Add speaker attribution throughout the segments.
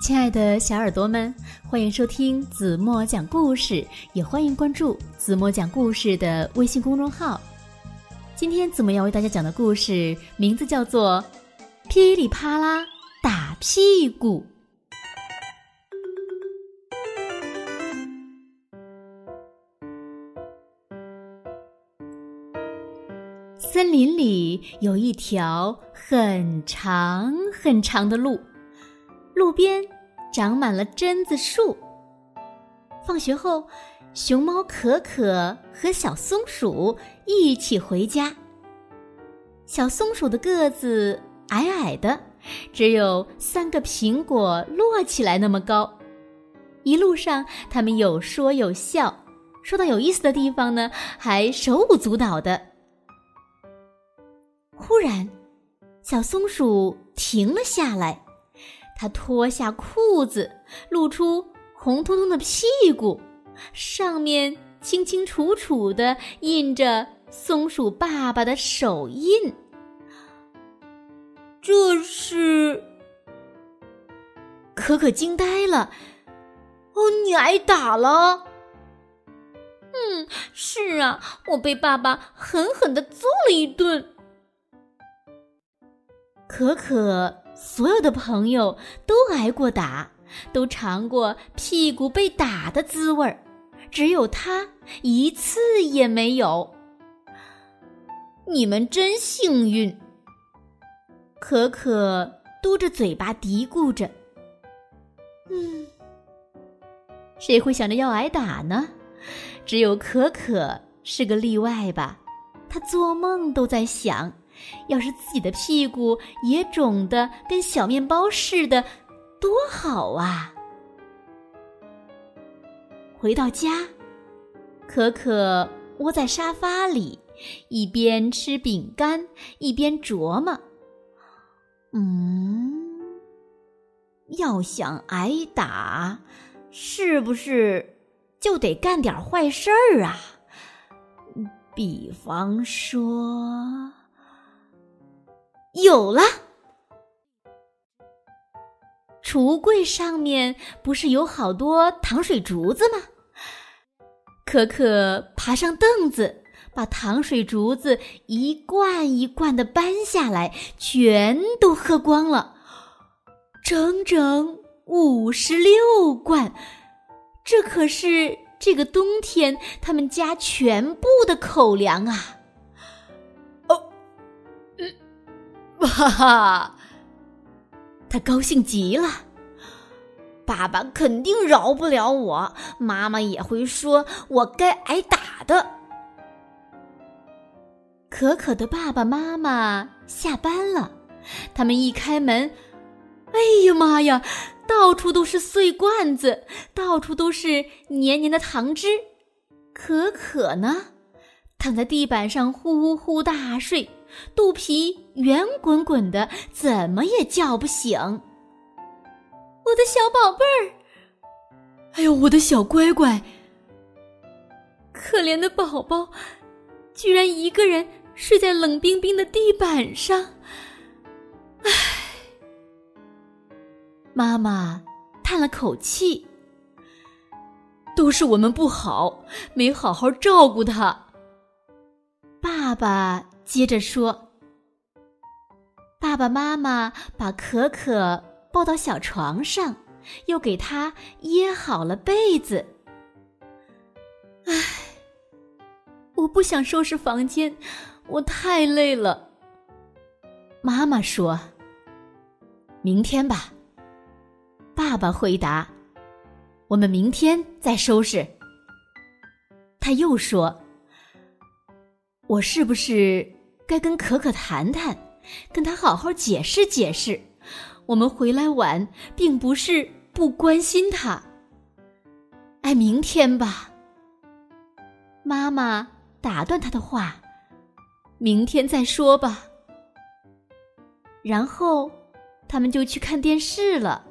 Speaker 1: 亲爱的小耳朵们，欢迎收听子墨讲故事，也欢迎关注子墨讲故事的微信公众号。今天子墨要为大家讲的故事名字叫做《噼里啪啦打屁股》。森林里有一条很长很长的路，路边长满了榛子树。放学后，熊猫可可和小松鼠一起回家。小松鼠的个子矮矮的，只有三个苹果摞起来那么高。一路上，他们有说有笑，说到有意思的地方呢，还手舞足蹈的。忽然，小松鼠停了下来，他脱下裤子，露出红彤彤的屁股，上面清清楚楚的印着松鼠爸爸的手印。
Speaker 2: 这是……
Speaker 1: 可可惊呆了。
Speaker 2: 哦，你挨打了？
Speaker 3: 嗯，是啊，我被爸爸狠狠的揍了一顿。
Speaker 1: 可可所有的朋友都挨过打，都尝过屁股被打的滋味儿，只有他一次也没有。
Speaker 3: 你们真幸运！
Speaker 1: 可可嘟着嘴巴嘀咕着：“
Speaker 3: 嗯，
Speaker 1: 谁会想着要挨打呢？只有可可是个例外吧？他做梦都在想。”要是自己的屁股也肿得跟小面包似的，多好啊！回到家，可可窝在沙发里，一边吃饼干，一边琢磨：“嗯，要想挨打，是不是就得干点坏事儿啊？比方说……”有了，储物柜上面不是有好多糖水竹子吗？可可爬上凳子，把糖水竹子一罐一罐的搬下来，全都喝光了，整整五十六罐。这可是这个冬天他们家全部的口粮啊！哈哈，他高兴极了。
Speaker 3: 爸爸肯定饶不了我，妈妈也会说我该挨打的。
Speaker 1: 可可的爸爸妈妈下班了，他们一开门，哎呀妈呀，到处都是碎罐子，到处都是黏黏的糖汁。可可呢，躺在地板上呼呼大睡。肚皮圆滚滚的，怎么也叫不醒。
Speaker 3: 我的小宝贝儿，
Speaker 1: 哎呦，我的小乖乖！
Speaker 3: 可怜的宝宝，居然一个人睡在冷冰冰的地板上。唉，
Speaker 1: 妈妈叹了口气，都是我们不好，没好好照顾他。爸爸。接着说：“爸爸妈妈把可可抱到小床上，又给他掖好了被子。唉，我不想收拾房间，我太累了。”妈妈说：“明天吧。”爸爸回答：“我们明天再收拾。”他又说：“我是不是？”该跟可可谈谈，跟他好好解释解释。我们回来晚，并不是不关心他。哎，明天吧。妈妈打断他的话：“明天再说吧。”然后，他们就去看电视了。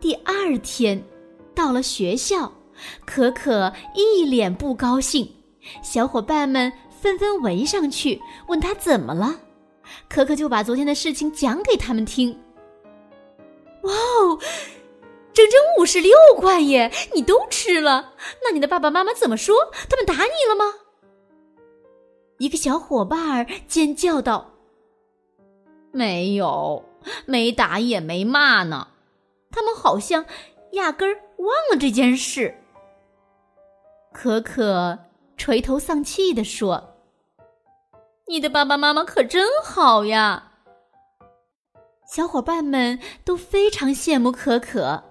Speaker 1: 第二天，到了学校，可可一脸不高兴，小伙伴们。纷纷围上去问他怎么了，可可就把昨天的事情讲给他们听。
Speaker 3: 哇哦，整整五十六块耶！你都吃了？那你的爸爸妈妈怎么说？他们打你了吗？一个小伙伴尖叫道：“
Speaker 1: 没有，没打也没骂呢。他们好像压根儿忘了这件事。”可可垂头丧气地说：“
Speaker 3: 你的爸爸妈妈可真好呀！”
Speaker 1: 小伙伴们都非常羡慕可可，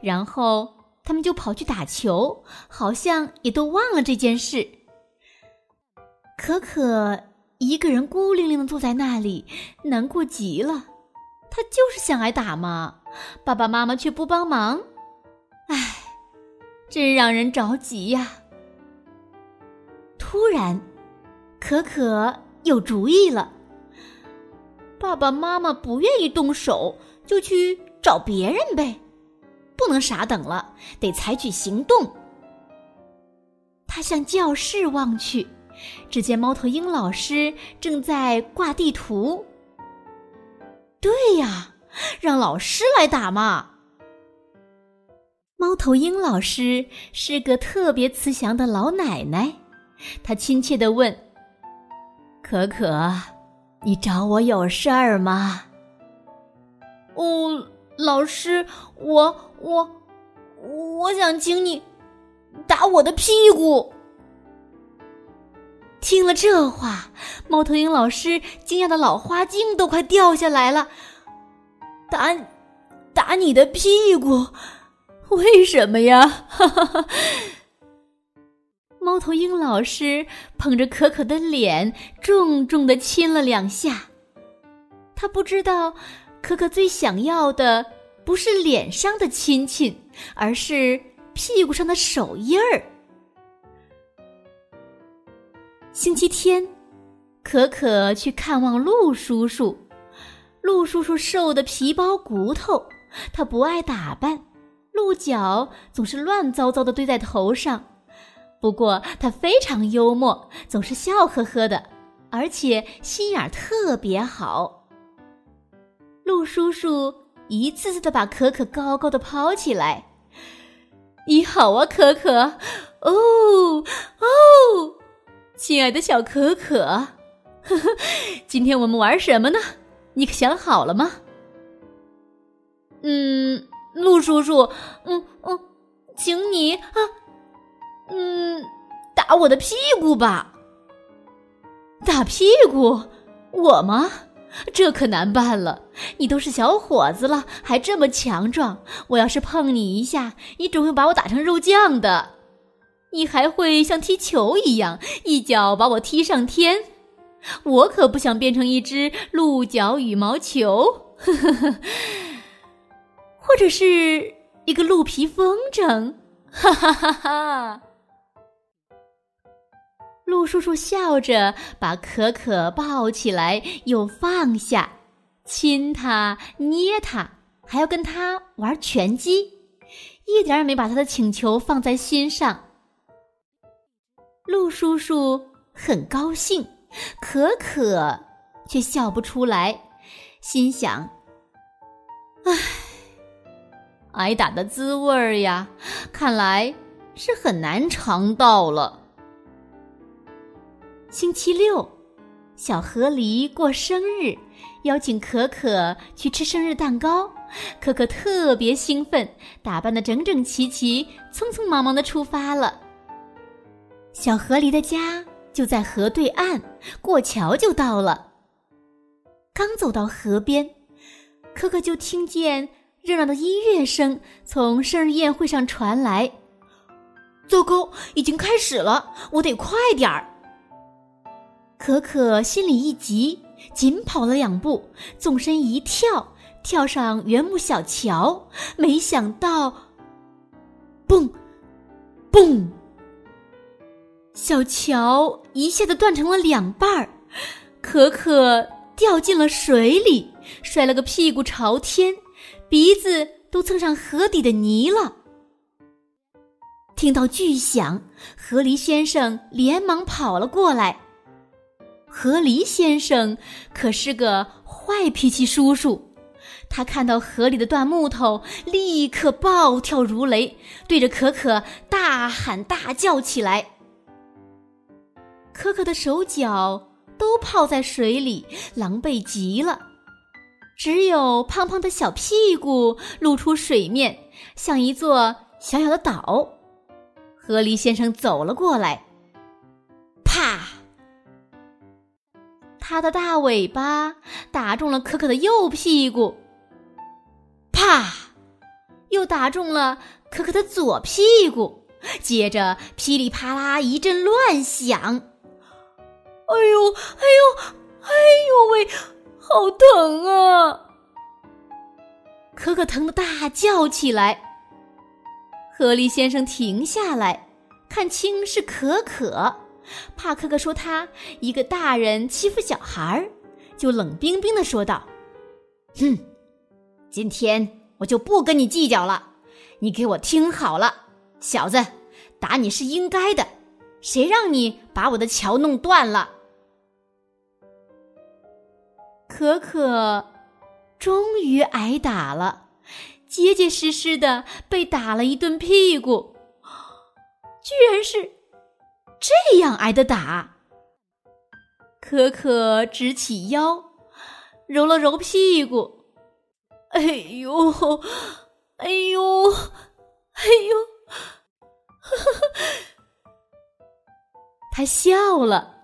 Speaker 1: 然后他们就跑去打球，好像也都忘了这件事。可可一个人孤零零的坐在那里，难过极了。他就是想挨打嘛，爸爸妈妈却不帮忙，唉，真让人着急呀。突然，可可有主意了。爸爸妈妈不愿意动手，就去找别人呗，不能傻等了，得采取行动。他向教室望去，只见猫头鹰老师正在挂地图。对呀，让老师来打嘛。猫头鹰老师是个特别慈祥的老奶奶，她亲切的问：“可可。”你找我有事儿吗？
Speaker 2: 哦，老师，我我我想请你打我的屁股。
Speaker 1: 听了这话，猫头鹰老师惊讶的老花镜都快掉下来了。
Speaker 2: 打打你的屁股？
Speaker 1: 为什么呀？哈哈哈。猫头鹰老师捧着可可的脸，重重的亲了两下。他不知道，可可最想要的不是脸上的亲亲，而是屁股上的手印儿。星期天，可可去看望陆叔叔。陆叔叔瘦的皮包骨头，他不爱打扮，鹿角总是乱糟糟的堆在头上。不过他非常幽默，总是笑呵呵的，而且心眼儿特别好。陆叔叔一次次的把可可高高的抛起来。你好啊，可可！哦哦，亲爱的小可可，呵呵，今天我们玩什么呢？你可想好了吗？
Speaker 2: 嗯，陆叔叔，嗯嗯，请你啊。嗯，打我的屁股吧！
Speaker 1: 打屁股，我吗？这可难办了。你都是小伙子了，还这么强壮，我要是碰你一下，你准会把我打成肉酱的。你还会像踢球一样，一脚把我踢上天。我可不想变成一只鹿角羽毛球，呵呵呵，或者是一个鹿皮风筝，哈哈哈哈。陆叔叔笑着把可可抱起来，又放下，亲他，捏他，还要跟他玩拳击，一点也没把他的请求放在心上。陆叔叔很高兴，可可却笑不出来，心想：“唉，挨打的滋味儿呀，看来是很难尝到了。”星期六，小河狸过生日，邀请可可去吃生日蛋糕。可可特别兴奋，打扮的整整齐齐，匆匆忙忙的出发了。小河狸的家就在河对岸，过桥就到了。刚走到河边，可可就听见热闹的音乐声从生日宴会上传来。
Speaker 2: 糟糕，已经开始了，我得快点儿。
Speaker 1: 可可心里一急，紧跑了两步，纵身一跳，跳上圆木小桥。没想到，蹦，蹦，小桥一下子断成了两半儿，可可掉进了水里，摔了个屁股朝天，鼻子都蹭上河底的泥了。听到巨响，河狸先生连忙跑了过来。河狸先生可是个坏脾气叔叔，他看到河里的断木头，立刻暴跳如雷，对着可可大喊大叫起来。可可的手脚都泡在水里，狼狈极了，只有胖胖的小屁股露出水面，像一座小小的岛。河狸先生走了过来，他的大尾巴打中了可可的右屁股，啪！又打中了可可的左屁股，接着噼里啪啦一阵乱响。
Speaker 2: 哎呦，哎呦，哎呦喂，好疼啊！
Speaker 1: 可可疼得大叫起来。河狸先生停下来，看清是可可，怕可可说他一个大人欺负小孩儿，就冷冰冰的说道：“哼，今天我就不跟你计较了。你给我听好了，小子，打你是应该的，谁让你把我的桥弄断了？”可可终于挨打了，结结实实的被打了一顿屁股，居然是这样挨的打。可可直起腰，揉了揉屁股，哎呦，哎呦，哎呦，他笑了。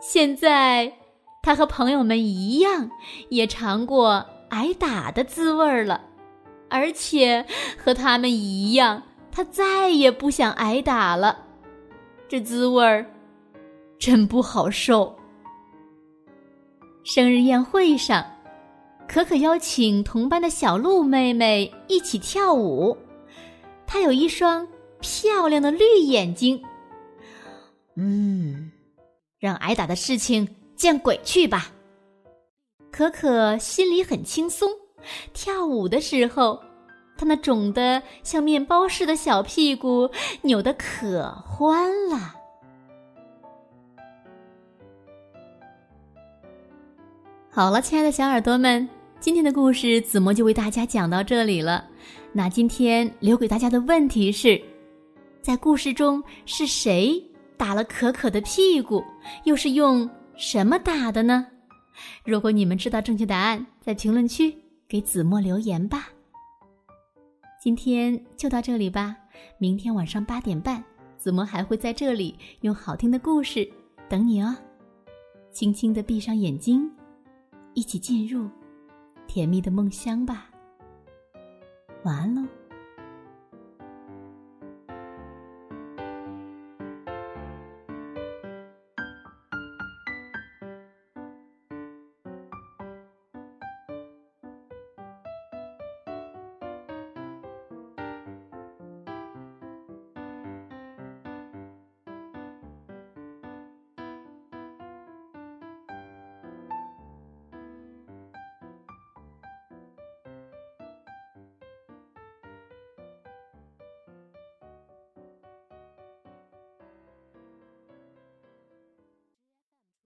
Speaker 1: 现在。他和朋友们一样，也尝过挨打的滋味了，而且和他们一样，他再也不想挨打了。这滋味儿真不好受。生日宴会上，可可邀请同班的小鹿妹妹一起跳舞。她有一双漂亮的绿眼睛。嗯，让挨打的事情。见鬼去吧！可可心里很轻松，跳舞的时候，他那肿得像面包似的小屁股扭得可欢了。好了，亲爱的小耳朵们，今天的故事子墨就为大家讲到这里了。那今天留给大家的问题是：在故事中是谁打了可可的屁股？又是用？什么打的呢？如果你们知道正确答案，在评论区给子墨留言吧。今天就到这里吧，明天晚上八点半，子墨还会在这里用好听的故事等你哦。轻轻的闭上眼睛，一起进入甜蜜的梦乡吧。晚安喽。